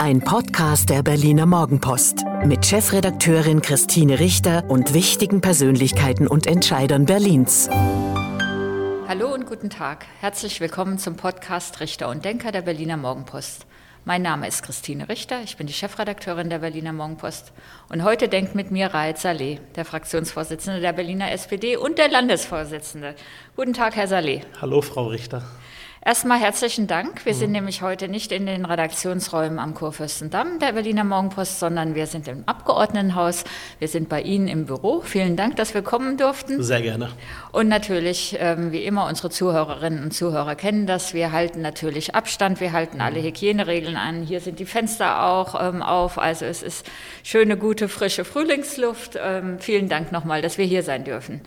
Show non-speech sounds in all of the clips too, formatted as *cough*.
Ein Podcast der Berliner Morgenpost mit Chefredakteurin Christine Richter und wichtigen Persönlichkeiten und Entscheidern Berlins. Hallo und guten Tag. Herzlich willkommen zum Podcast Richter und Denker der Berliner Morgenpost. Mein Name ist Christine Richter, ich bin die Chefredakteurin der Berliner Morgenpost und heute denkt mit mir Raed Saleh, der Fraktionsvorsitzende der Berliner SPD und der Landesvorsitzende. Guten Tag, Herr Saleh. Hallo, Frau Richter. Erstmal herzlichen Dank. Wir sind mhm. nämlich heute nicht in den Redaktionsräumen am Kurfürstendamm der Berliner Morgenpost, sondern wir sind im Abgeordnetenhaus. Wir sind bei Ihnen im Büro. Vielen Dank, dass wir kommen durften. Sehr gerne. Und natürlich, ähm, wie immer, unsere Zuhörerinnen und Zuhörer kennen das. Wir halten natürlich Abstand, wir halten alle mhm. Hygieneregeln an. Hier sind die Fenster auch ähm, auf. Also es ist schöne, gute, frische Frühlingsluft. Ähm, vielen Dank nochmal, dass wir hier sein dürfen.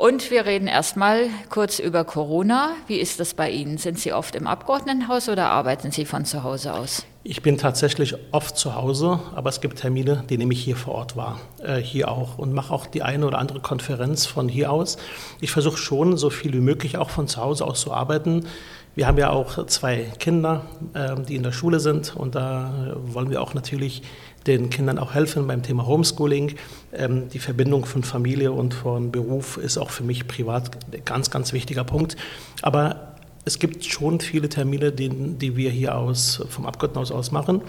Und wir reden erstmal kurz über Corona. Wie ist das bei Ihnen? Sind Sie oft im Abgeordnetenhaus oder arbeiten Sie von zu Hause aus? Ich bin tatsächlich oft zu Hause, aber es gibt Termine, die nehme ich hier vor Ort wahr, äh, hier auch und mache auch die eine oder andere Konferenz von hier aus. Ich versuche schon, so viel wie möglich auch von zu Hause aus zu arbeiten. Wir haben ja auch zwei Kinder, äh, die in der Schule sind und da wollen wir auch natürlich den Kindern auch helfen beim Thema Homeschooling. Ähm, die Verbindung von Familie und von Beruf ist auch für mich privat ein ganz, ganz wichtiger Punkt. Aber es gibt schon viele Termine, die, die wir hier aus, vom Abgeordnetenhaus aus machen.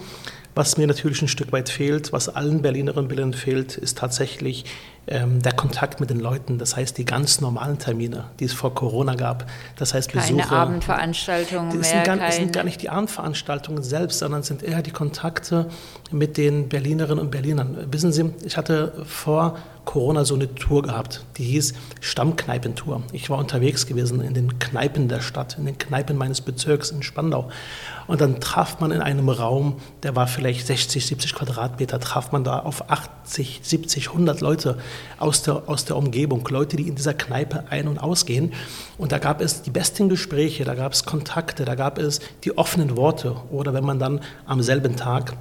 Was mir natürlich ein Stück weit fehlt, was allen Berlinerinnen und Berlinern fehlt, ist tatsächlich ähm, der Kontakt mit den Leuten. Das heißt, die ganz normalen Termine, die es vor Corona gab. Das heißt, keine Besuche. Abendveranstaltungen mehr. Sind gar, keine... sind gar nicht die Abendveranstaltungen selbst, sondern sind eher die Kontakte mit den Berlinerinnen und Berlinern. Wissen Sie, ich hatte vor Corona so eine Tour gehabt, die hieß Stammkneipentour. Ich war unterwegs gewesen in den Kneipen der Stadt, in den Kneipen meines Bezirks in Spandau. Und dann traf man in einem Raum, der war vielleicht 60, 70 Quadratmeter, traf man da auf 80, 70, 100 Leute aus der, aus der Umgebung, Leute, die in dieser Kneipe ein- und ausgehen. Und da gab es die besten Gespräche, da gab es Kontakte, da gab es die offenen Worte. Oder wenn man dann am selben Tag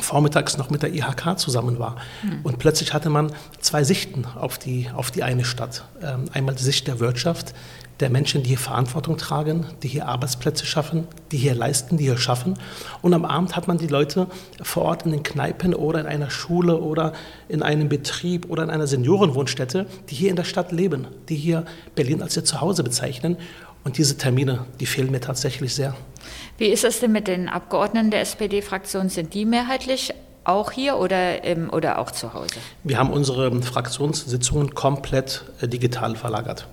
vormittags noch mit der IHK zusammen war. Mhm. Und plötzlich hatte man zwei Sichten auf die, auf die eine Stadt. Ähm, einmal die Sicht der Wirtschaft, der Menschen, die hier Verantwortung tragen, die hier Arbeitsplätze schaffen, die hier leisten, die hier schaffen. Und am Abend hat man die Leute vor Ort in den Kneipen oder in einer Schule oder in einem Betrieb oder in einer Seniorenwohnstätte, die hier in der Stadt leben, die hier Berlin als ihr Zuhause bezeichnen. Und diese Termine, die fehlen mir tatsächlich sehr. Wie ist es denn mit den Abgeordneten der SPD-Fraktion? Sind die mehrheitlich auch hier oder, ähm, oder auch zu Hause? Wir haben unsere Fraktionssitzungen komplett äh, digital verlagert.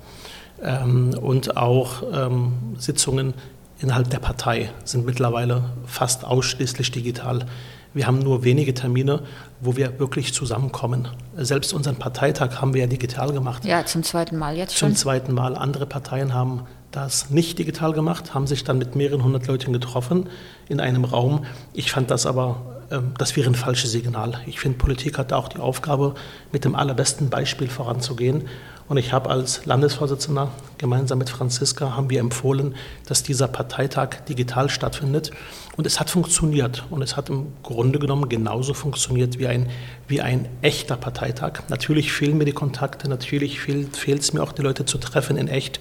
Ähm, und auch ähm, Sitzungen innerhalb der Partei sind mittlerweile fast ausschließlich digital. Wir haben nur wenige Termine, wo wir wirklich zusammenkommen. Selbst unseren Parteitag haben wir ja digital gemacht. Ja, zum zweiten Mal jetzt schon. Zum zweiten Mal. Andere Parteien haben das nicht digital gemacht, haben sich dann mit mehreren hundert Leuten getroffen in einem Raum. Ich fand das aber, ähm, das wäre ein falsches Signal. Ich finde, Politik hat auch die Aufgabe, mit dem allerbesten Beispiel voranzugehen. Und ich habe als Landesvorsitzender gemeinsam mit Franziska haben wir empfohlen, dass dieser Parteitag digital stattfindet. Und es hat funktioniert. Und es hat im Grunde genommen genauso funktioniert wie ein, wie ein echter Parteitag. Natürlich fehlen mir die Kontakte, natürlich fehlt, es mir auch, die Leute zu treffen in echt.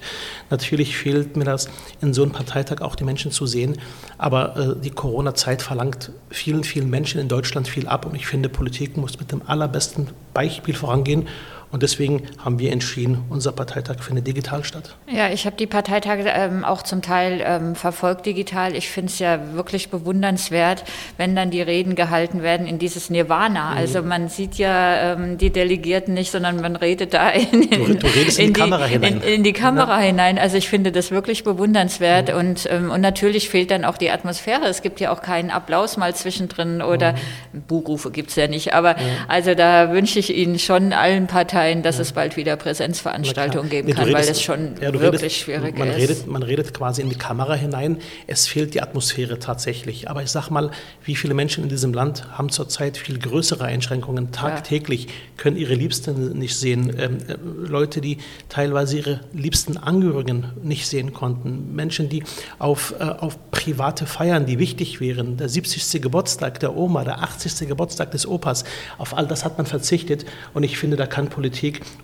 Natürlich fehlt mir das, in so einem Parteitag auch die Menschen zu sehen. Aber äh, die Corona-Zeit verlangt vielen, vielen Menschen in Deutschland viel ab. Und ich finde, Politik muss mit dem allerbesten Beispiel vorangehen. Und deswegen haben wir entschieden, unser Parteitag findet digital statt. Ja, ich habe die Parteitage ähm, auch zum Teil ähm, verfolgt digital. Ich finde es ja wirklich bewundernswert, wenn dann die Reden gehalten werden in dieses Nirvana. Mhm. Also man sieht ja ähm, die Delegierten nicht, sondern man redet da in, in, du, redest in, in die, Kamera hinein. In, die Kamera ja. hinein. Also ich finde das wirklich bewundernswert. Mhm. Und, ähm, und natürlich fehlt dann auch die Atmosphäre. Es gibt ja auch keinen Applaus mal zwischendrin oder mhm. Buhrufe gibt es ja nicht. Aber also da wünsche ich Ihnen schon allen Parteien, sein, dass ja. es bald wieder Präsenzveranstaltungen geben nee, kann, redest, weil das schon ja, wirklich redest, schwierig man ist. Redet, man redet quasi in die Kamera hinein. Es fehlt die Atmosphäre tatsächlich. Aber ich sag mal, wie viele Menschen in diesem Land haben zurzeit viel größere Einschränkungen. Tagtäglich ja. können ihre Liebsten nicht sehen. Ähm, äh, Leute, die teilweise ihre liebsten Angehörigen nicht sehen konnten. Menschen, die auf, äh, auf private Feiern, die wichtig wären, der 70. Geburtstag der Oma, der 80. Geburtstag des Opas, auf all das hat man verzichtet. Und ich finde, da kann Politik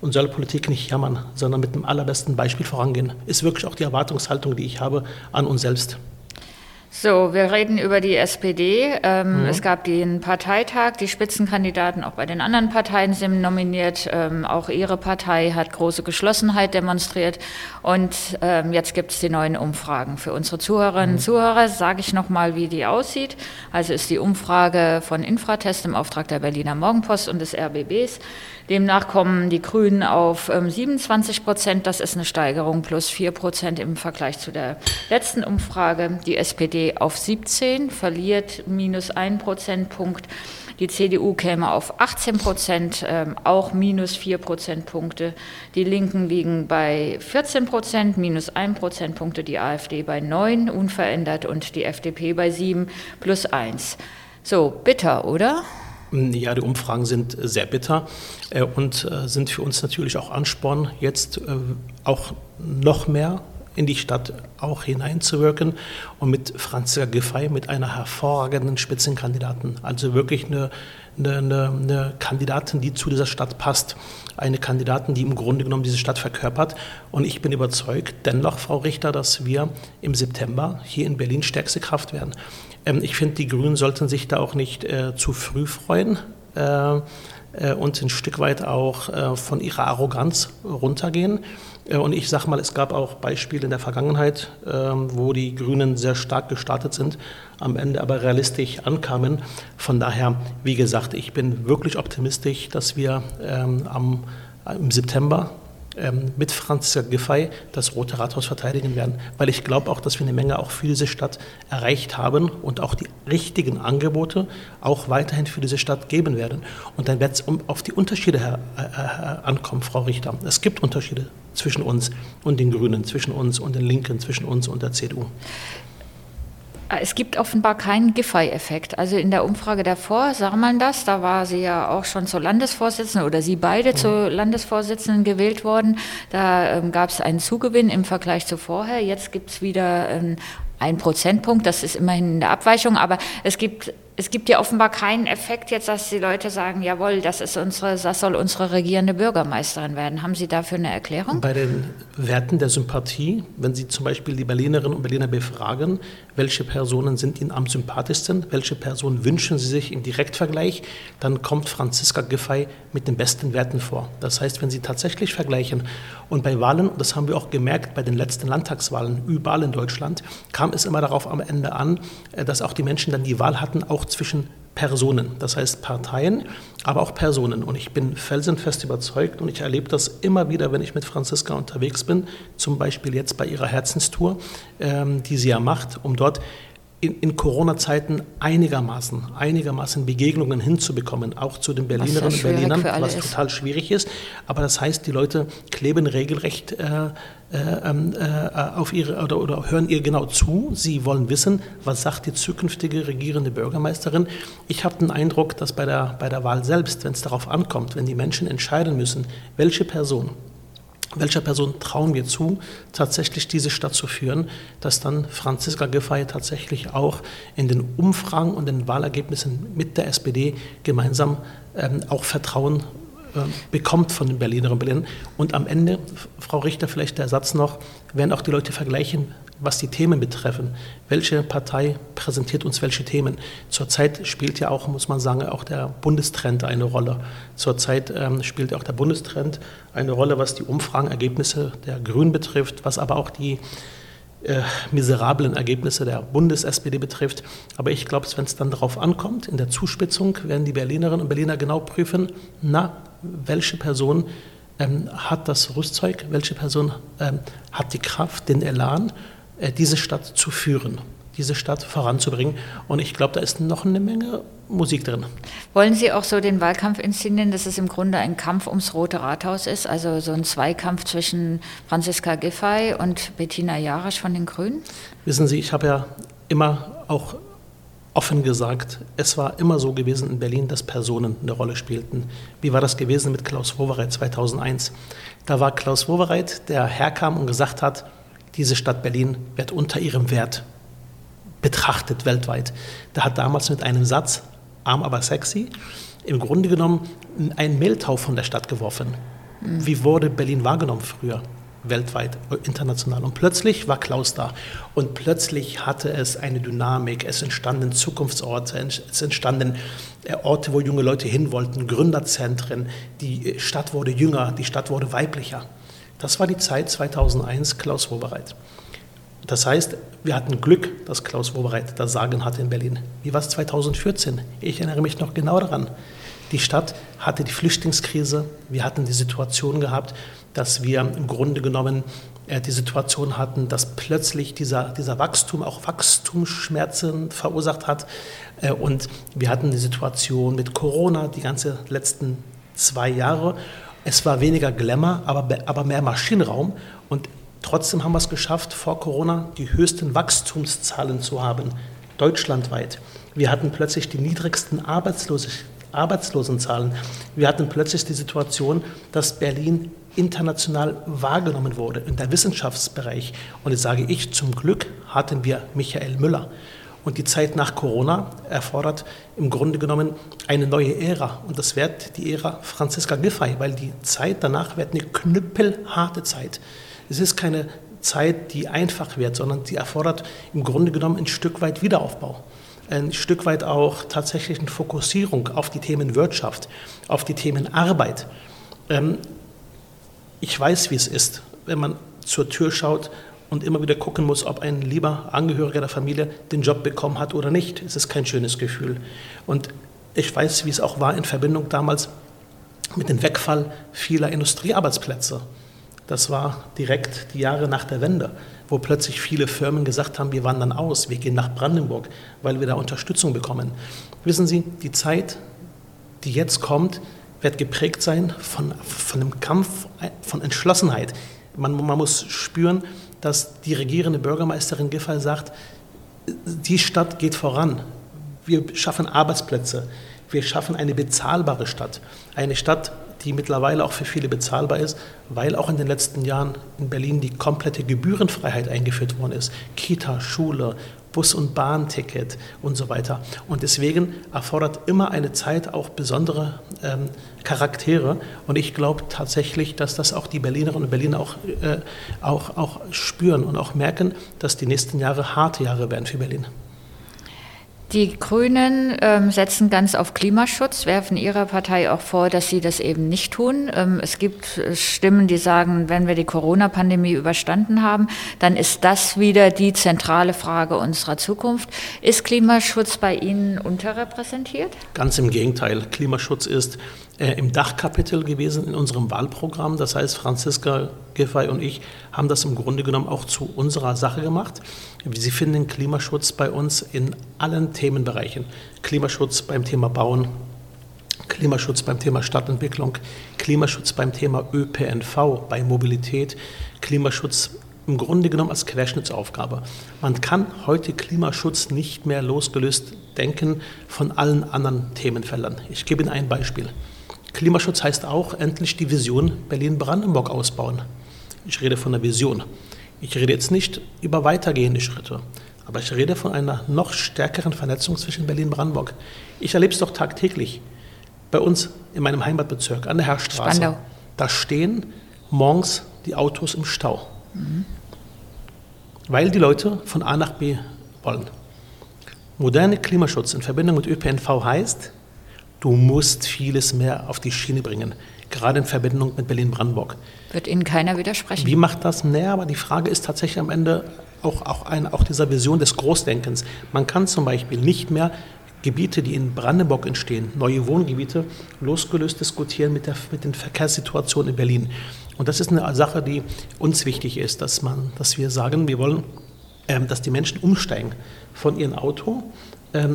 und soll Politik nicht jammern, sondern mit dem allerbesten Beispiel vorangehen. Ist wirklich auch die Erwartungshaltung, die ich habe an uns selbst. So, wir reden über die SPD. Ähm, mhm. Es gab den Parteitag, die Spitzenkandidaten auch bei den anderen Parteien sind nominiert. Ähm, auch ihre Partei hat große Geschlossenheit demonstriert. Und ähm, jetzt gibt es die neuen Umfragen. Für unsere Zuhörerinnen und mhm. Zuhörer sage ich nochmal, wie die aussieht. Also ist die Umfrage von Infratest im Auftrag der Berliner Morgenpost und des RBBs. Demnach kommen die Grünen auf 27 ähm, Prozent. Das ist eine Steigerung plus 4 Prozent im Vergleich zu der letzten Umfrage. Die SPD auf 17, verliert minus 1 Prozentpunkt. Die CDU käme auf 18 Prozent, ähm, auch minus 4 Prozentpunkte. Die Linken liegen bei 14 Prozent, minus 1 Prozentpunkte. Die AfD bei 9, unverändert. Und die FDP bei 7, plus 1. So, bitter, oder? Ja, die Umfragen sind sehr bitter äh, und äh, sind für uns natürlich auch Ansporn, jetzt äh, auch noch mehr in die Stadt auch hineinzuwirken und mit Franziska Giffey, mit einer hervorragenden Spitzenkandidaten, also wirklich eine, eine, eine Kandidatin, die zu dieser Stadt passt, eine Kandidatin, die im Grunde genommen diese Stadt verkörpert. Und ich bin überzeugt, dennoch, Frau Richter, dass wir im September hier in Berlin stärkste Kraft werden. Ähm, ich finde, die Grünen sollten sich da auch nicht äh, zu früh freuen äh, äh, und ein Stück weit auch äh, von ihrer Arroganz runtergehen. Äh, und ich sage mal, es gab auch Beispiele in der Vergangenheit, ähm, wo die Grünen sehr stark gestartet sind, am Ende aber realistisch ankamen. Von daher, wie gesagt, ich bin wirklich optimistisch, dass wir ähm, am, im September ähm, mit Franz Giffey das Rote Rathaus verteidigen werden, weil ich glaube auch, dass wir eine Menge auch für diese Stadt erreicht haben und auch die richtigen Angebote auch weiterhin für diese Stadt geben werden. Und dann wird es um, auf die Unterschiede her, äh, äh, ankommen, Frau Richter. Es gibt Unterschiede zwischen uns und den Grünen, zwischen uns und den Linken, zwischen uns und der CDU. Es gibt offenbar keinen Giffey-Effekt. Also in der Umfrage davor sah man das, da war sie ja auch schon zur Landesvorsitzenden oder sie beide mhm. zur Landesvorsitzenden gewählt worden. Da ähm, gab es einen Zugewinn im Vergleich zu vorher. Jetzt gibt es wieder ähm, einen Prozentpunkt, das ist immerhin eine Abweichung, aber es gibt es gibt ja offenbar keinen Effekt jetzt, dass die Leute sagen, jawohl, das ist unsere, das soll unsere regierende Bürgermeisterin werden. Haben Sie dafür eine Erklärung? Bei den Werten der Sympathie, wenn Sie zum Beispiel die Berlinerinnen und Berliner befragen, welche Personen sind Ihnen am sympathischsten, welche Personen wünschen Sie sich im Direktvergleich, dann kommt Franziska Giffey mit den besten Werten vor. Das heißt, wenn Sie tatsächlich vergleichen und bei Wahlen, das haben wir auch gemerkt bei den letzten Landtagswahlen überall in Deutschland, kam es immer darauf am Ende an, äh, dass auch die Menschen dann die Wahl hatten, auch zwischen Personen, das heißt Parteien, aber auch Personen. Und ich bin felsenfest überzeugt und ich erlebe das immer wieder, wenn ich mit Franziska unterwegs bin, zum Beispiel jetzt bei ihrer Herzenstour, ähm, die sie ja macht, um dort in, in Corona-Zeiten einigermaßen, einigermaßen Begegnungen hinzubekommen, auch zu den Berlinerinnen und Berlinern, was ist. total schwierig ist. Aber das heißt, die Leute kleben regelrecht äh, äh, ähm, äh, auf ihre oder, oder hören ihr genau zu. Sie wollen wissen, was sagt die zukünftige regierende Bürgermeisterin. Ich habe den Eindruck, dass bei der, bei der Wahl selbst, wenn es darauf ankommt, wenn die Menschen entscheiden müssen, welche Person welcher Person trauen wir zu, tatsächlich diese Stadt zu führen, dass dann Franziska Giffey tatsächlich auch in den Umfragen und den Wahlergebnissen mit der SPD gemeinsam ähm, auch Vertrauen äh, bekommt von den Berlinerinnen und Berlinern. Und am Ende, Frau Richter, vielleicht der Satz noch, werden auch die Leute vergleichen, was die Themen betreffen. Welche Partei präsentiert uns welche Themen? Zurzeit spielt ja auch, muss man sagen, auch der Bundestrend eine Rolle. Zurzeit ähm, spielt auch der Bundestrend eine Rolle, was die Umfragenergebnisse der Grünen betrifft, was aber auch die äh, miserablen Ergebnisse der Bundes-SPD betrifft. Aber ich glaube, wenn es dann darauf ankommt, in der Zuspitzung werden die Berlinerinnen und Berliner genau prüfen, na, welche Person ähm, hat das Rüstzeug, welche Person ähm, hat die Kraft, den Elan, diese Stadt zu führen. diese Stadt voranzubringen. Und ich glaube, da ist noch eine Menge Musik drin. Wollen Sie auch so den Wahlkampf inszenieren, dass es im Grunde ein Kampf ums Rote Rathaus ist? Also so ein Zweikampf zwischen Franziska Giffey und Bettina Jarasch von den Grünen? Wissen Sie, ich habe ja immer auch offen gesagt, es war immer so gewesen in Berlin, dass Personen eine Rolle spielten. Wie war das gewesen mit Klaus Wowereit 2001? Da war Klaus Wowereit, der herkam und gesagt hat, diese Stadt Berlin wird unter ihrem Wert betrachtet weltweit. Der hat damals mit einem Satz, arm aber sexy, im Grunde genommen einen Mehltau von der Stadt geworfen. Wie wurde Berlin wahrgenommen früher? weltweit, international. Und plötzlich war Klaus da. Und plötzlich hatte es eine Dynamik. Es entstanden Zukunftsorte, es entstanden äh, Orte, wo junge Leute hin wollten, Gründerzentren. Die Stadt wurde jünger, die Stadt wurde weiblicher. Das war die Zeit 2001, Klaus Wobereit. Das heißt, wir hatten Glück, dass Klaus Wobereit das Sagen hatte in Berlin. Wie war es 2014? Ich erinnere mich noch genau daran. Die Stadt hatte die Flüchtlingskrise. Wir hatten die Situation gehabt, dass wir im Grunde genommen äh, die Situation hatten, dass plötzlich dieser, dieser Wachstum auch Wachstumsschmerzen verursacht hat. Äh, und wir hatten die Situation mit Corona die ganze letzten zwei Jahre. Es war weniger Glamour, aber, aber mehr Maschinenraum. Und Trotzdem haben wir es geschafft, vor Corona die höchsten Wachstumszahlen zu haben, deutschlandweit. Wir hatten plötzlich die niedrigsten Arbeitslosenzahlen. Wir hatten plötzlich die Situation, dass Berlin international wahrgenommen wurde in der Wissenschaftsbereich. Und jetzt sage ich, zum Glück hatten wir Michael Müller. Und die Zeit nach Corona erfordert im Grunde genommen eine neue Ära. Und das wird die Ära Franziska Giffey, weil die Zeit danach wird eine knüppelharte Zeit. Es ist keine Zeit, die einfach wird, sondern sie erfordert im Grunde genommen ein Stück weit Wiederaufbau. Ein Stück weit auch tatsächlich eine Fokussierung auf die Themen Wirtschaft, auf die Themen Arbeit. Ähm, ich weiß, wie es ist, wenn man zur Tür schaut und immer wieder gucken muss, ob ein lieber Angehöriger der Familie den Job bekommen hat oder nicht. Es ist kein schönes Gefühl. Und ich weiß, wie es auch war in Verbindung damals mit dem Wegfall vieler Industriearbeitsplätze. Das war direkt die Jahre nach der Wende, wo plötzlich viele Firmen gesagt haben, wir wandern aus, wir gehen nach Brandenburg, weil wir da Unterstützung bekommen. Wissen Sie, die Zeit, die jetzt kommt, wird geprägt sein von, von einem Kampf, von Entschlossenheit. Man, man muss spüren, dass die regierende Bürgermeisterin Giffey sagt, die Stadt geht voran. Wir schaffen Arbeitsplätze. Wir schaffen eine bezahlbare Stadt. Eine Stadt, die mittlerweile auch für viele bezahlbar ist, weil auch in den letzten Jahren in Berlin die komplette Gebührenfreiheit eingeführt worden ist. Kita, Schule, Bus- und Bahnticket und so weiter. Und deswegen erfordert immer eine Zeit auch besondere ähm, Charaktere. Und ich glaube tatsächlich, dass das auch die Berlinerinnen und Berliner auch, äh, auch, auch spüren und auch merken, dass die nächsten Jahre harte Jahre werden für Berlin. Die Grünen ähm, setzen ganz auf Klimaschutz, werfen ihrer Partei auch vor, dass sie das eben nicht tun. Ähm, es gibt äh, Stimmen, die sagen, wenn wir die Corona-Pandemie überstanden haben, dann ist das wieder die zentrale Frage unserer Zukunft. Ist Klimaschutz bei Ihnen unterrepräsentiert? Ganz im Gegenteil. Klimaschutz ist äh, im Dachkapitel gewesen in unserem Wahlprogramm. Das heißt, Franziska Giffey und ich haben das im Grunde genommen auch zu unserer Sache gemacht. Sie finden Klimaschutz bei uns in allen Themenbereichen. Klimaschutz beim Thema Bauen, Klimaschutz beim Thema Stadtentwicklung, Klimaschutz beim Thema ÖPNV, bei Mobilität, Klimaschutz im Grunde genommen als Querschnittsaufgabe. Man kann heute Klimaschutz nicht mehr losgelöst denken von allen anderen Themenfeldern. Ich gebe Ihnen ein Beispiel. Klimaschutz heißt auch endlich die Vision Berlin-Brandenburg ausbauen. Ich rede von der Vision. Ich rede jetzt nicht über weitergehende Schritte, aber ich rede von einer noch stärkeren Vernetzung zwischen Berlin und Brandenburg. Ich erlebe es doch tagtäglich. Bei uns in meinem Heimatbezirk an der Herrstraße. Spandau. Da stehen morgens die Autos im Stau. Mhm. Weil die Leute von A nach B wollen. Moderne Klimaschutz in Verbindung mit ÖPNV heißt, du musst vieles mehr auf die Schiene bringen gerade in Verbindung mit Berlin-Brandenburg. Wird Ihnen keiner widersprechen? Wie macht das? Naja, aber die Frage ist tatsächlich am Ende auch, auch, ein, auch dieser Vision des Großdenkens. Man kann zum Beispiel nicht mehr Gebiete, die in Brandenburg entstehen, neue Wohngebiete, losgelöst diskutieren mit, der, mit den Verkehrssituationen in Berlin. Und das ist eine Sache, die uns wichtig ist, dass, man, dass wir sagen, wir wollen ähm, dass die Menschen umsteigen von ihrem Auto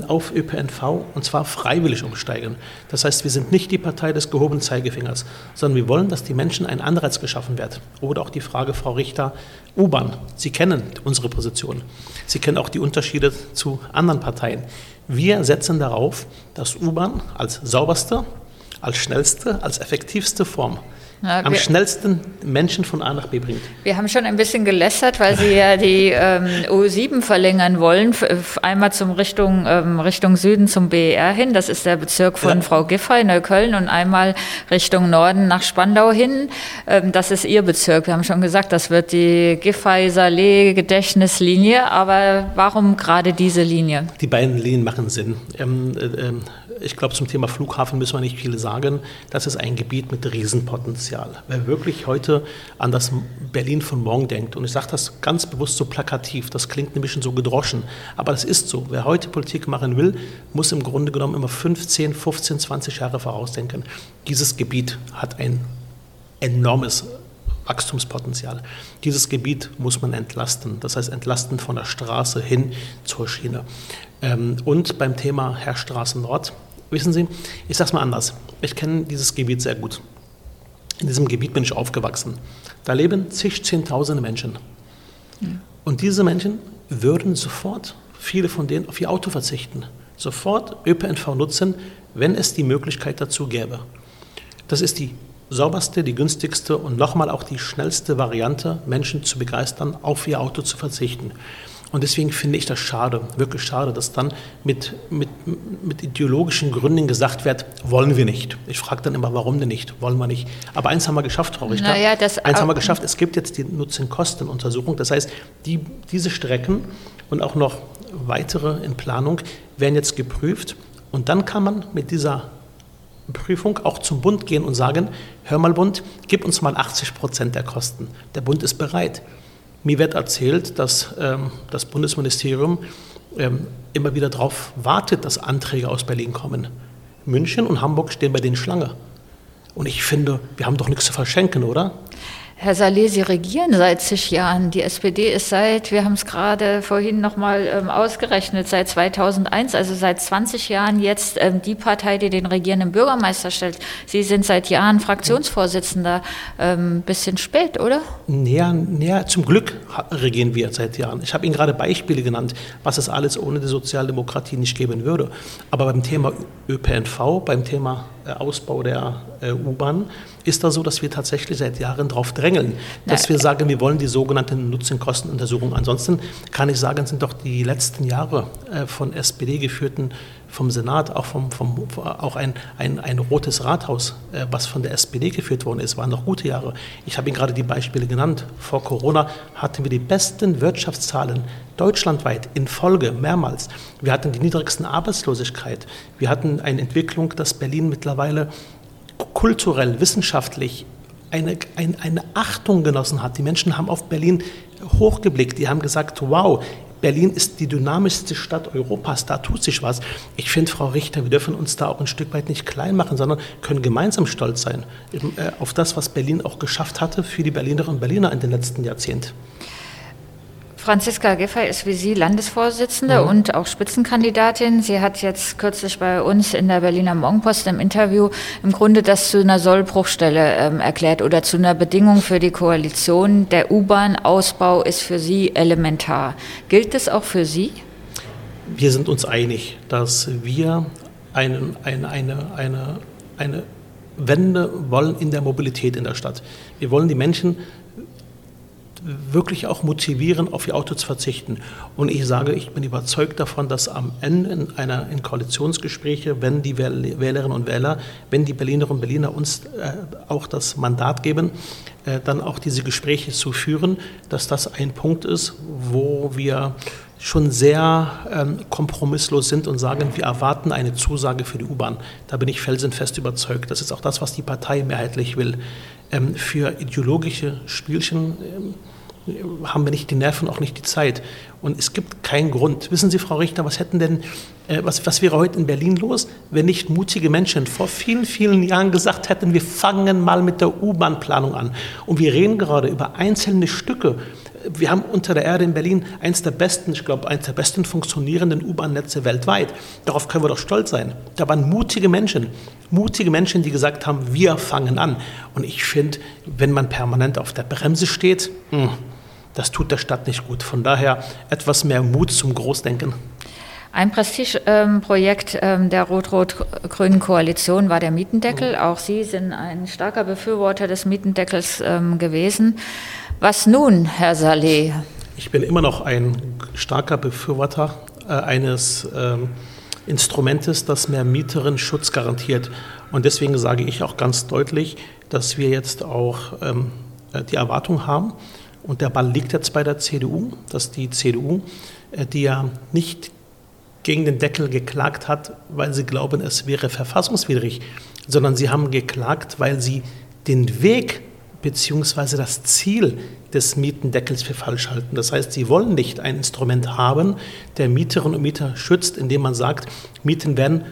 auf ÖPNV und zwar freiwillig umsteigen. Das heißt, wir sind nicht die Partei des gehobenen Zeigefingers, sondern wir wollen, dass die Menschen ein Anreiz geschaffen wird. Oder auch die Frage, Frau Richter, U-Bahn. Sie kennen unsere Position. Sie kennen auch die Unterschiede zu anderen Parteien. Wir setzen darauf, dass U-Bahn als sauberste, als schnellste, als effektivste Form ja, am schnellsten Menschen von A nach B bringt. Wir haben schon ein bisschen gelästert, weil Sie ja die ähm, U7 verlängern wollen, einmal zum Richtung, ähm, Richtung Süden zum BER hin, das ist der Bezirk von ja. Frau Giffey, Neukölln, und einmal Richtung Norden nach Spandau hin, ähm, das ist Ihr Bezirk. Wir haben schon gesagt, das wird die Giffey-Saleh-Gedächtnislinie, aber warum gerade diese Linie? Die beiden Linien machen Sinn. Ähm, äh, ähm, ich glaube, zum Thema Flughafen müssen wir nicht viel sagen. Das ist ein Gebiet mit Riesenpotenzial. Wer wirklich heute an das Berlin von morgen denkt, und ich sage das ganz bewusst so plakativ, das klingt ein bisschen so gedroschen, aber das ist so. Wer heute Politik machen will, muss im Grunde genommen immer 15, 15, 20 Jahre vorausdenken. Dieses Gebiet hat ein enormes Wachstumspotenzial. Dieses Gebiet muss man entlasten, das heißt entlasten von der Straße hin zur Schiene. Ähm, und beim Thema Herrstraße Nord Wissen Sie, ich sage es mal anders. Ich kenne dieses Gebiet sehr gut. In diesem Gebiet bin ich aufgewachsen. Da leben zig, zehntausende Menschen. Und diese Menschen würden sofort, viele von denen, auf ihr Auto verzichten. Sofort ÖPNV nutzen, wenn es die Möglichkeit dazu gäbe. Das ist die sauberste, die günstigste und nochmal auch die schnellste Variante, Menschen zu begeistern, auf ihr Auto zu verzichten. Und deswegen finde ich das schade, wirklich schade, dass dann mit, mit, mit ideologischen Gründen gesagt wird, wollen wir nicht. Ich frage dann immer, warum denn nicht? Wollen wir nicht? Aber eins haben wir geschafft, Frau Richter. Naja, eins haben wir geschafft, es gibt jetzt die Nutzen-Kosten-Untersuchung. Das heißt, die, diese Strecken und auch noch weitere in Planung werden jetzt geprüft. Und dann kann man mit dieser Prüfung auch zum Bund gehen und sagen, hör mal Bund, gib uns mal 80 Prozent der Kosten. Der Bund ist bereit. Mir wird erzählt, dass ähm, das Bundesministerium ähm, immer wieder darauf wartet, dass Anträge aus Berlin kommen. München und Hamburg stehen bei denen Schlange. Und ich finde, wir haben doch nichts zu verschenken, oder? Herr Saleh, Sie regieren seit zig Jahren. Die SPD ist seit, wir haben es gerade vorhin nochmal ähm, ausgerechnet, seit 2001, also seit 20 Jahren jetzt ähm, die Partei, die den regierenden Bürgermeister stellt. Sie sind seit Jahren Fraktionsvorsitzender. Ähm, bisschen spät, oder? Näher, näher, zum Glück regieren wir seit Jahren. Ich habe Ihnen gerade Beispiele genannt, was es alles ohne die Sozialdemokratie nicht geben würde. Aber beim Thema ÖPNV, beim Thema äh, Ausbau der äh, U-Bahn, ist da so, dass wir tatsächlich seit Jahren darauf drängeln, dass Na, wir sagen, wir wollen die sogenannte Nutzen-Kosten-Untersuchung. Ansonsten kann ich sagen, sind doch die letzten Jahre äh, von SPD geführten vom Senat, auch, vom, vom, auch ein, ein, ein rotes Rathaus, äh, was von der SPD geführt worden ist, waren noch gute Jahre. Ich habe Ihnen gerade die Beispiele genannt. Vor Corona hatten wir die besten Wirtschaftszahlen deutschlandweit in Folge mehrmals. Wir hatten die niedrigsten Arbeitslosigkeit. Wir hatten eine Entwicklung, dass Berlin mittlerweile kulturell, wissenschaftlich eine, eine, eine Achtung genossen hat. Die Menschen haben auf Berlin hochgeblickt. Die haben gesagt, wow, Berlin ist die dynamischste Stadt Europas, da tut sich was. Ich finde, Frau Richter, wir dürfen uns da auch ein Stück weit nicht klein machen, sondern können gemeinsam stolz sein äh, auf das, was Berlin auch geschafft hatte für die Berlinerinnen und Berliner in den letzten Jahrzehnten. Franziska Giffey ist wie Sie Landesvorsitzende mhm. und auch Spitzenkandidatin. Sie hat jetzt kürzlich bei uns in der Berliner Morgenpost im Interview im Grunde das zu einer Sollbruchstelle ähm, erklärt oder zu einer Bedingung für die Koalition. Der U-Bahn-Ausbau ist für Sie elementar. Gilt das auch für Sie? Wir sind uns einig, dass wir einen, eine, eine, eine, eine Wende wollen in der Mobilität in der Stadt. Wir wollen die Menschen wirklich auch motivieren, auf ihr Auto zu verzichten. Und ich sage, ich bin überzeugt davon, dass am Ende in, einer, in Koalitionsgespräche, wenn die Wählerinnen und Wähler, wenn die Berlinerinnen und Berliner uns äh, auch das Mandat geben, äh, dann auch diese Gespräche zu führen, dass das ein Punkt ist, wo wir schon sehr ähm, kompromisslos sind und sagen, wir erwarten eine Zusage für die U-Bahn. Da bin ich felsenfest überzeugt. Das ist auch das, was die Partei mehrheitlich will. Ähm, für ideologische Spielchen ähm, haben wir nicht die Nerven, auch nicht die Zeit. Und es gibt keinen Grund. Wissen Sie, Frau Richter, was hätten denn, äh, was, was wäre heute in Berlin los, wenn nicht mutige Menschen vor vielen, vielen Jahren gesagt hätten, wir fangen mal mit der U-Bahn-Planung an. Und wir reden gerade über einzelne Stücke wir haben unter der Erde in Berlin eins der besten, ich glaube, eins der besten funktionierenden U-Bahn-Netze weltweit. Darauf können wir doch stolz sein. Da waren mutige Menschen, mutige Menschen, die gesagt haben, wir fangen an. Und ich finde, wenn man permanent auf der Bremse steht, hm, das tut der Stadt nicht gut. Von daher etwas mehr Mut zum Großdenken. Ein Prestigeprojekt ähm, der rot-rot-grünen Koalition war der Mietendeckel. Mhm. Auch Sie sind ein starker Befürworter des Mietendeckels ähm, gewesen. Was nun, Herr Saleh? Ich bin immer noch ein starker Befürworter äh, eines ähm, Instrumentes, das mehr Mieterinnen Schutz garantiert. Und deswegen sage ich auch ganz deutlich, dass wir jetzt auch äh, die Erwartung haben, und der Ball liegt jetzt bei der CDU, dass die CDU, äh, die ja nicht gegen den Deckel geklagt hat, weil sie glauben, es wäre verfassungswidrig, sondern sie haben geklagt, weil sie den Weg bzw. das Ziel des Mietendeckels für falsch halten. Das heißt, sie wollen nicht ein Instrument haben, der Mieterinnen und Mieter schützt, indem man sagt, Mieten werden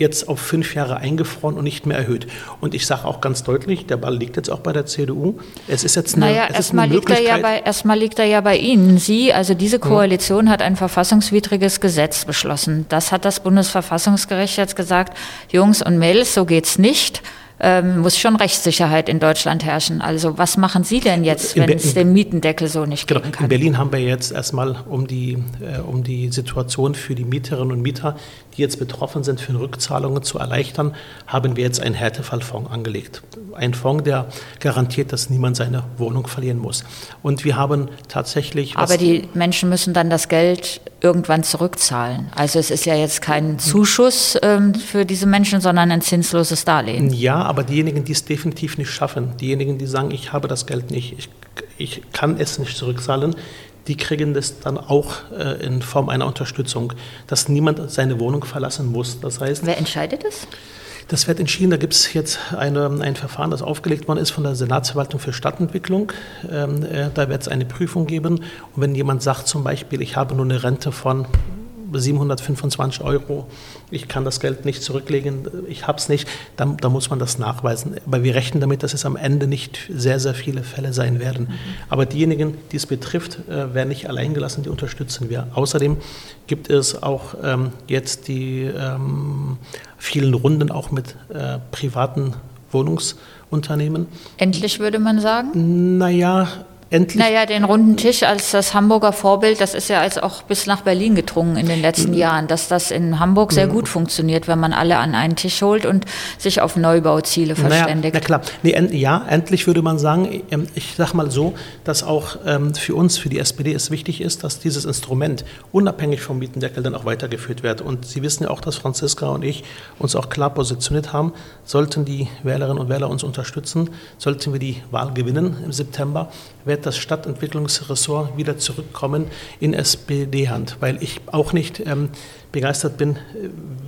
jetzt auf fünf Jahre eingefroren und nicht mehr erhöht. Und ich sage auch ganz deutlich, der Ball liegt jetzt auch bei der CDU. Es ist jetzt eine, naja, es erstmal liegt, er ja bei, erstmal liegt er ja bei Ihnen. Sie, also diese Koalition ja. hat ein verfassungswidriges Gesetz beschlossen. Das hat das Bundesverfassungsgericht jetzt gesagt, Jungs und Mädels, so geht's nicht ähm, muss schon Rechtssicherheit in Deutschland herrschen. Also was machen Sie denn jetzt, wenn es den Mietendeckel so nicht genau, geben kann? In Berlin haben wir jetzt erstmal, um die, äh, um die Situation für die Mieterinnen und Mieter, die jetzt betroffen sind, für Rückzahlungen zu erleichtern, haben wir jetzt einen Härtefallfonds angelegt. Ein Fonds, der garantiert, dass niemand seine Wohnung verlieren muss. Und wir haben tatsächlich... Aber die Menschen müssen dann das Geld irgendwann zurückzahlen. Also es ist ja jetzt kein Zuschuss ähm, für diese Menschen, sondern ein zinsloses Darlehen. Ja, aber diejenigen, die es definitiv nicht schaffen, diejenigen, die sagen, ich habe das Geld nicht, ich, ich kann es nicht zurückzahlen, die kriegen das dann auch äh, in Form einer Unterstützung, dass niemand seine Wohnung verlassen muss. Das heißt, Wer entscheidet das? Das wird entschieden. Da gibt es jetzt eine, ein Verfahren, das aufgelegt worden ist von der Senatsverwaltung für Stadtentwicklung. Ähm, äh, da wird es eine Prüfung geben. Und wenn jemand sagt zum Beispiel, ich habe nur eine Rente von 725 Euro, ich kann das Geld nicht zurücklegen, ich habe es nicht, dann, dann, muss man das nachweisen. Aber wir rechnen damit, dass es am Ende nicht sehr, sehr viele Fälle sein werden. Mhm. Aber diejenigen, die es betrifft, äh, werden nicht allein gelassen, die unterstützen wir. Außerdem gibt es auch ähm, jetzt die ähm, vielen Runden auch mit äh, privaten Wohnungsunternehmen. Endlich würde man sagen? Naja, endlich. Naja, den runden Tisch als das Hamburger Vorbild, das ist ja als auch bis nach Berlin gedrungen in den letzten mhm. Jahren, dass das in Hamburg sehr mhm. gut funktioniert, wenn man alle an einen Tisch holt und sich auf Neubauziele verständigt. Naja, na klar. Nee, en, ja, endlich würde man sagen, ähm, ich sage mal so, dass auch ähm, für uns, für die SPD es wichtig ist, dass dieses Instrument unabhängig vom Mietendeckel dann auch weitergeführt wird. Und Sie wissen ja auch, dass Franziska und ich uns auch klar positioniert haben, sollten die Wählerinnen und Wähler uns unterstützen, sollten wir die Wahl gewinnen im September, wird das Stadtentwicklungsressort wieder zurückkommen in SPD-Hand, weil ich auch nicht ähm, begeistert bin,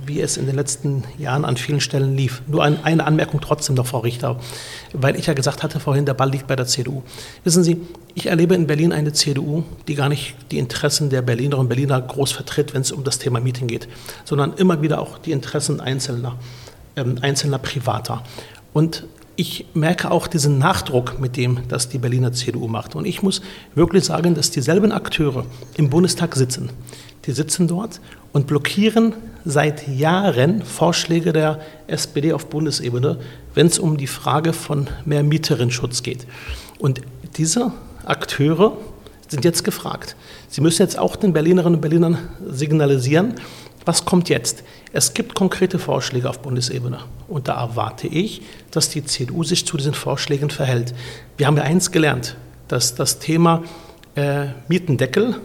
wie es in den letzten Jahren an vielen Stellen lief. Nur ein, eine Anmerkung trotzdem noch, Frau Richter, weil ich ja gesagt hatte vorhin, der Ball liegt bei der CDU. Wissen Sie, ich erlebe in Berlin eine CDU, die gar nicht die Interessen der Berlinerinnen und Berliner groß vertritt, wenn es um das Thema Meeting geht, sondern immer wieder auch die Interessen Einzelner, ähm, einzelner Privater. Und ich merke auch diesen Nachdruck mit dem, das die Berliner CDU macht. Und ich muss wirklich sagen, dass dieselben Akteure im Bundestag sitzen. Die sitzen dort und blockieren seit Jahren Vorschläge der SPD auf Bundesebene, wenn es um die Frage von mehr Mieterinnenschutz geht. Und diese Akteure sind jetzt gefragt. Sie müssen jetzt auch den Berlinerinnen und Berlinern signalisieren, was kommt jetzt? Es gibt konkrete Vorschläge auf Bundesebene und da erwarte ich, dass die CDU sich zu diesen Vorschlägen verhält. Wir haben ja eins gelernt, dass das Thema äh, Mietendeckel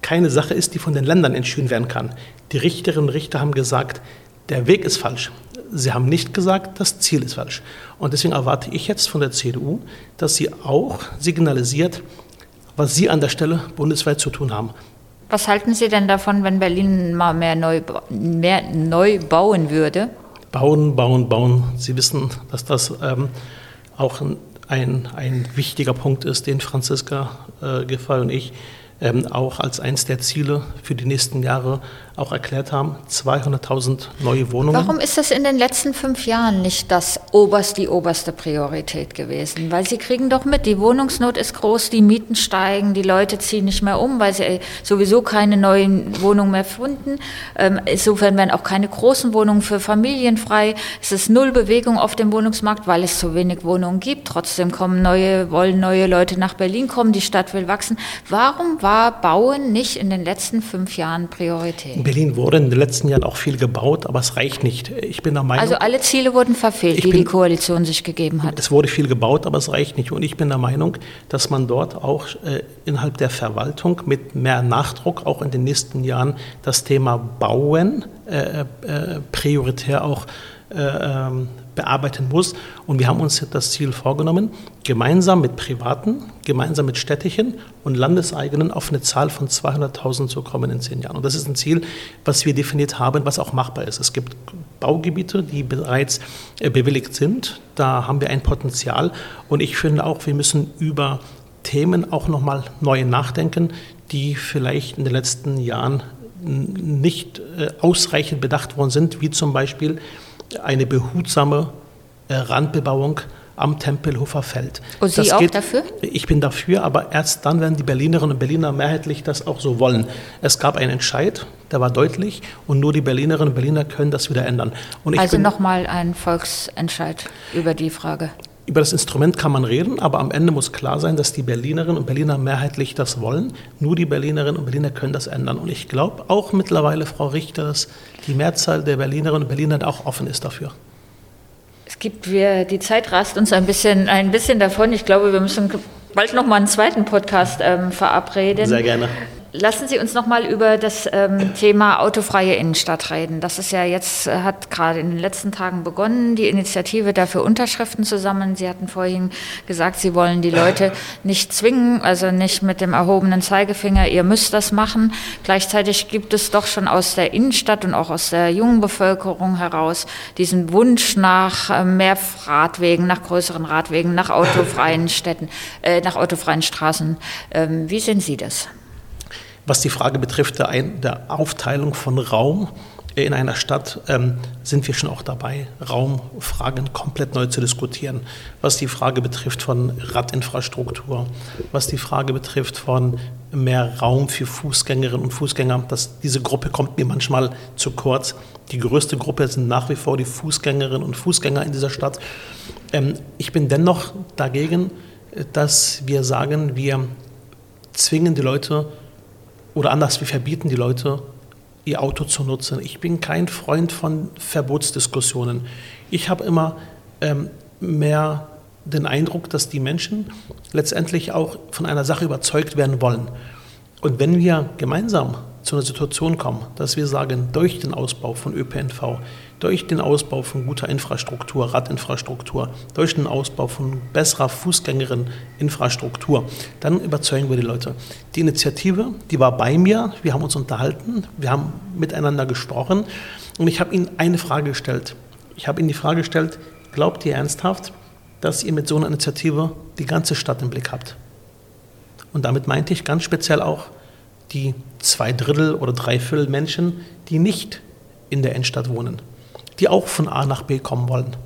keine Sache ist, die von den Ländern entschieden werden kann. Die Richterinnen und Richter haben gesagt, der Weg ist falsch. Sie haben nicht gesagt, das Ziel ist falsch. Und deswegen erwarte ich jetzt von der CDU, dass sie auch signalisiert, was sie an der Stelle bundesweit zu tun haben. Was halten Sie denn davon, wenn Berlin mal mehr neu, mehr neu bauen würde? Bauen, bauen, bauen. Sie wissen, dass das ähm, auch ein, ein wichtiger Punkt ist, den Franziska äh, Giffey und ich ähm, auch als eines der Ziele für die nächsten Jahre auch erklärt haben, 200.000 neue Wohnungen. Warum ist das in den letzten fünf Jahren nicht das oberst, die oberste Priorität gewesen? Weil Sie kriegen doch mit, die Wohnungsnot ist groß, die Mieten steigen, die Leute ziehen nicht mehr um, weil sie sowieso keine neuen Wohnungen mehr finden. Ähm, insofern werden auch keine großen Wohnungen für Familien frei. Es ist null Bewegung auf dem Wohnungsmarkt, weil es zu wenig Wohnungen gibt. Trotzdem kommen neue, wollen neue Leute nach Berlin kommen, die Stadt will wachsen. Warum war Bauen nicht in den letzten fünf Jahren Priorität? Berlin wurde in den letzten Jahren auch viel gebaut, aber es reicht nicht. Ich bin der Meinung. Also alle Ziele wurden verfehlt, die bin, die Koalition sich gegeben hat. Es wurde viel gebaut, aber es reicht nicht. Und ich bin der Meinung, dass man dort auch äh, innerhalb der Verwaltung mit mehr Nachdruck auch in den nächsten Jahren das Thema Bauen äh, äh, prioritär auch äh, ähm, bearbeiten muss. Und wir haben uns das Ziel vorgenommen, gemeinsam mit Privaten, gemeinsam mit städtischen und landeseigenen auf eine Zahl von 200.000 zu kommen in zehn Jahren. Und das ist ein Ziel, was wir definiert haben, was auch machbar ist. Es gibt Baugebiete, die bereits äh, bewilligt sind. Da haben wir ein Potenzial. Und ich finde auch, wir müssen über Themen auch nochmal neu nachdenken, die vielleicht in den letzten Jahren nicht äh, ausreichend bedacht worden sind, wie zum Beispiel eine behutsame äh, Randbebauung am Tempelhofer Feld. Und Sie das auch geht, dafür? Ich bin dafür, aber erst dann werden die Berlinerinnen und Berliner mehrheitlich das auch so wollen. Es gab einen Entscheid, der war deutlich und nur die Berlinerinnen und Berliner können das wieder ändern. also nochmal ein Volksentscheid über die Frage. Über das Instrument kann man reden, aber am Ende muss klar sein, dass die Berlinerinnen und Berliner mehrheitlich das wollen. Nur die Berlinerinnen und Berliner können das ändern. Und ich glaube auch mittlerweile, Frau Richter, dass die Mehrzahl der Berlinerinnen und Berliner auch offen ist dafür. Es gibt, wir, die Zeit rast uns ein bisschen, ein bisschen davon. Ich glaube, wir müssen bald noch mal einen zweiten Podcast ähm, verabreden. Sehr gerne. Lassen Sie uns noch mal über das ähm, Thema autofreie Innenstadt reden. Das ist ja jetzt, äh, hat gerade in den letzten Tagen begonnen, die Initiative dafür Unterschriften zu sammeln. Sie hatten vorhin gesagt, Sie wollen die Leute nicht zwingen, also nicht mit dem erhobenen Zeigefinger, ihr müsst das machen. Gleichzeitig gibt es doch schon aus der Innenstadt und auch aus der jungen Bevölkerung heraus diesen Wunsch nach äh, mehr Radwegen, nach größeren Radwegen, nach autofreien Städten, äh, nach autofreien Straßen. Ähm, wie sehen Sie das? Was die Frage betrifft der, Ein der Aufteilung von Raum in einer Stadt, ähm, sind wir schon auch dabei, Raumfragen komplett neu zu diskutieren. Was die Frage betrifft von Radinfrastruktur, was die Frage betrifft von mehr Raum für Fußgängerinnen und Fußgänger, dass diese Gruppe kommt mir manchmal zu kurz. Die größte Gruppe sind nach wie vor die Fußgängerinnen und Fußgänger in dieser Stadt. Ähm, ich bin dennoch dagegen, dass wir sagen, wir zwingen die Leute oder anders, wir verbieten die Leute, ihr Auto zu nutzen. Ich bin kein Freund von Verbotsdiskussionen. Ich habe immer ähm, mehr den Eindruck, dass die Menschen letztendlich auch von einer Sache überzeugt werden wollen. Und wenn wir gemeinsam zu einer Situation kommen, dass wir sagen, durch den Ausbau von ÖPNV, durch den Ausbau von guter Infrastruktur, Radinfrastruktur, durch den Ausbau von besserer Fußgängerinneninfrastruktur, dann überzeugen wir die Leute. Die Initiative, die war bei mir, wir haben uns unterhalten, wir haben miteinander gesprochen und ich habe Ihnen eine Frage gestellt. Ich habe Ihnen die Frage gestellt, glaubt ihr ernsthaft, dass ihr mit so einer Initiative die ganze Stadt im Blick habt? Und damit meinte ich ganz speziell auch die zwei Drittel oder drei Viertel Menschen, die nicht in der Innenstadt wohnen die auch von A nach B kommen wollen.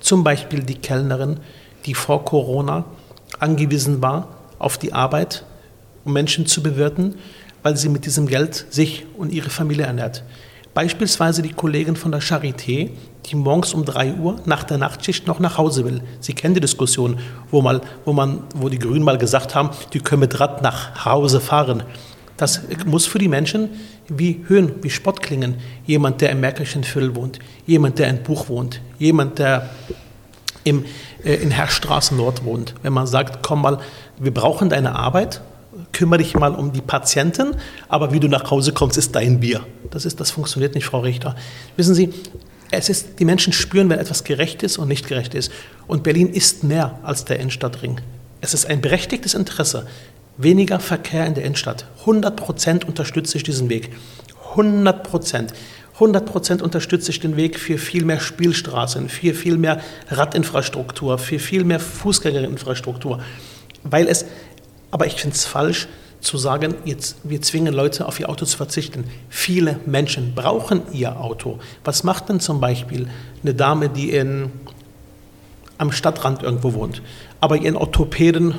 Zum Beispiel die Kellnerin, die vor Corona angewiesen war auf die Arbeit, um Menschen zu bewirten, weil sie mit diesem Geld sich und ihre Familie ernährt. Beispielsweise die Kollegin von der Charité, die morgens um 3 Uhr nach der Nachtschicht noch nach Hause will. Sie kennen die Diskussion, wo, mal, wo, man, wo die Grünen mal gesagt haben, die können mit Rad nach Hause fahren. Das muss für die Menschen wie Höhen, wie Spott klingen. Jemand, der im Märkischen Viertel wohnt, jemand, der in Buch wohnt, jemand, der im, äh, in Herrstraße Nord wohnt. Wenn man sagt, komm mal, wir brauchen deine Arbeit, kümmere dich mal um die Patienten, aber wie du nach Hause kommst, ist dein Bier. Das, ist, das funktioniert nicht, Frau Richter. Wissen Sie, es ist, die Menschen spüren, wenn etwas gerecht ist und nicht gerecht ist. Und Berlin ist mehr als der Innenstadtring. Es ist ein berechtigtes Interesse, weniger Verkehr in der Innenstadt. 100 Prozent unterstütze ich diesen Weg. 100 Prozent. 100 Prozent unterstütze ich den Weg für viel mehr Spielstraßen, für viel mehr Radinfrastruktur, für viel mehr Fußgängerinfrastruktur. Weil es, aber ich finde es falsch, zu sagen, jetzt, wir zwingen Leute auf ihr Auto zu verzichten. Viele Menschen brauchen ihr Auto. Was macht denn zum Beispiel eine Dame, die in, am Stadtrand irgendwo wohnt, aber ihren Orthopäden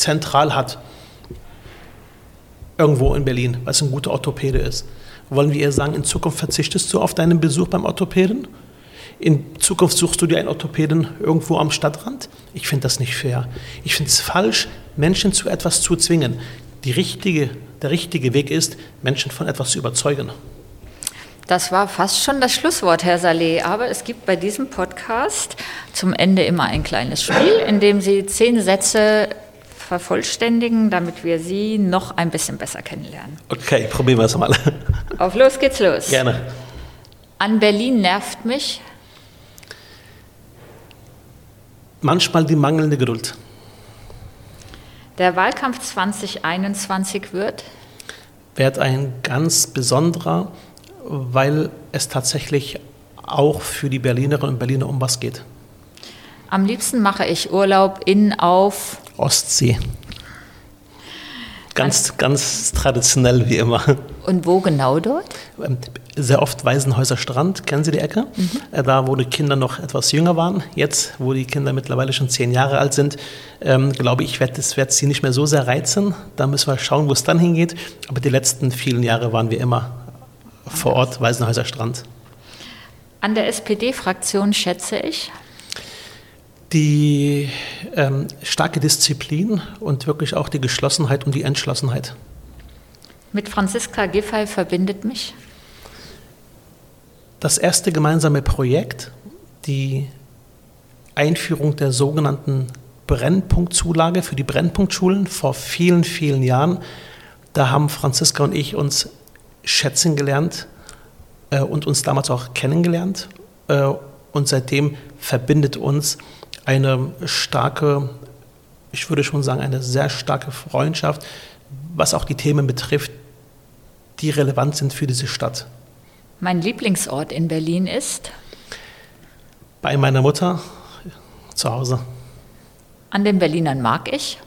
zentral hat, irgendwo in Berlin, weil es ein guter Orthopäde ist? Wollen wir ihr sagen, in Zukunft verzichtest du auf deinen Besuch beim Orthopäden? In Zukunft suchst du dir einen Orthopäden irgendwo am Stadtrand? Ich finde das nicht fair. Ich finde es falsch, Menschen zu etwas zu zwingen. Die richtige, der richtige Weg ist, Menschen von etwas zu überzeugen. Das war fast schon das Schlusswort, Herr Saleh. Aber es gibt bei diesem Podcast zum Ende immer ein kleines Spiel, in dem Sie zehn Sätze vervollständigen, damit wir Sie noch ein bisschen besser kennenlernen. Okay, probieren wir es mal. *laughs* Auf los geht's los. Gerne. An Berlin nervt mich. Manchmal die mangelnde Geduld. Der Wahlkampf 2021 wird Wird ein ganz besonderer, weil es tatsächlich auch für die Berlinerinnen und Berliner um was geht. am liebsten mache ich Urlaub in auf Ostsee. Ganz, ganz traditionell wie immer. und wo genau dort? Ähm, Sehr oft Waisenhäuser Strand, kennen Sie die Ecke? Äh, Da, wo die Kinder noch etwas jünger waren. Jetzt, wo die Kinder mittlerweile schon zehn Jahre alt sind, ähm, glaube ich, wird es wird sie nicht mehr so sehr reizen. Da müssen wir schauen, wo es dann hingeht. Aber die letzten vielen Jahre waren wir immer vor Ort, Waisenhäuser Strand. An der SPD-Fraktion schätze ich. Die ähm, starke Disziplin und wirklich auch die Geschlossenheit und die Entschlossenheit. Mit Franziska Giffey verbindet mich. Das erste gemeinsame Projekt, die Einführung der sogenannten Brennpunktzulage für die Brennpunktschulen vor vielen, vielen Jahren. Da haben Franziska und ich uns schätzen gelernt äh, und uns damals auch kennengelernt. Äh, und seitdem verbindet uns eine starke, ich würde schon sagen, eine sehr starke Freundschaft, was auch die Themen betrifft, die relevant sind für diese Stadt. Mein Lieblingsort in Berlin ist. Bei meiner Mutter zu Hause. An den Berlinern mag ich.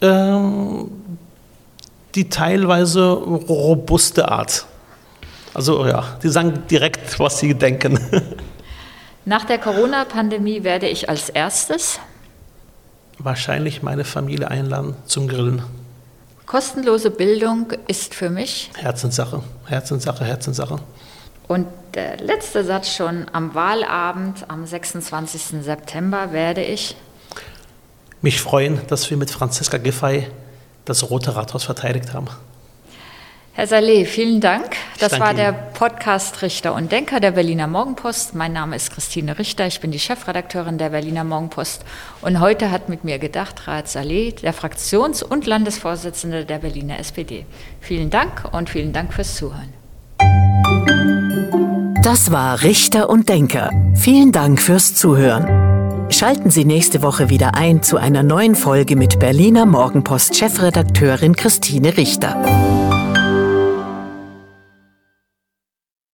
Ähm, die teilweise robuste Art. Also ja, die sagen direkt, was sie denken. *laughs* Nach der Corona-Pandemie werde ich als erstes Wahrscheinlich meine Familie einladen zum Grillen. kostenlose Bildung ist für mich. Herzenssache, Herzenssache, Herzenssache. Und der letzte Satz schon am Wahlabend am 26. September werde ich. Mich freuen, dass wir mit Franziska Giffey das Rote Rathaus verteidigt haben. Herr Saleh, vielen Dank. Das war der Ihnen. Podcast Richter und Denker der Berliner Morgenpost. Mein Name ist Christine Richter, ich bin die Chefredakteurin der Berliner Morgenpost. Und heute hat mit mir gedacht Raad Saleh, der Fraktions- und Landesvorsitzende der Berliner SPD. Vielen Dank und vielen Dank fürs Zuhören. Das war Richter und Denker. Vielen Dank fürs Zuhören. Schalten Sie nächste Woche wieder ein zu einer neuen Folge mit Berliner Morgenpost Chefredakteurin Christine Richter.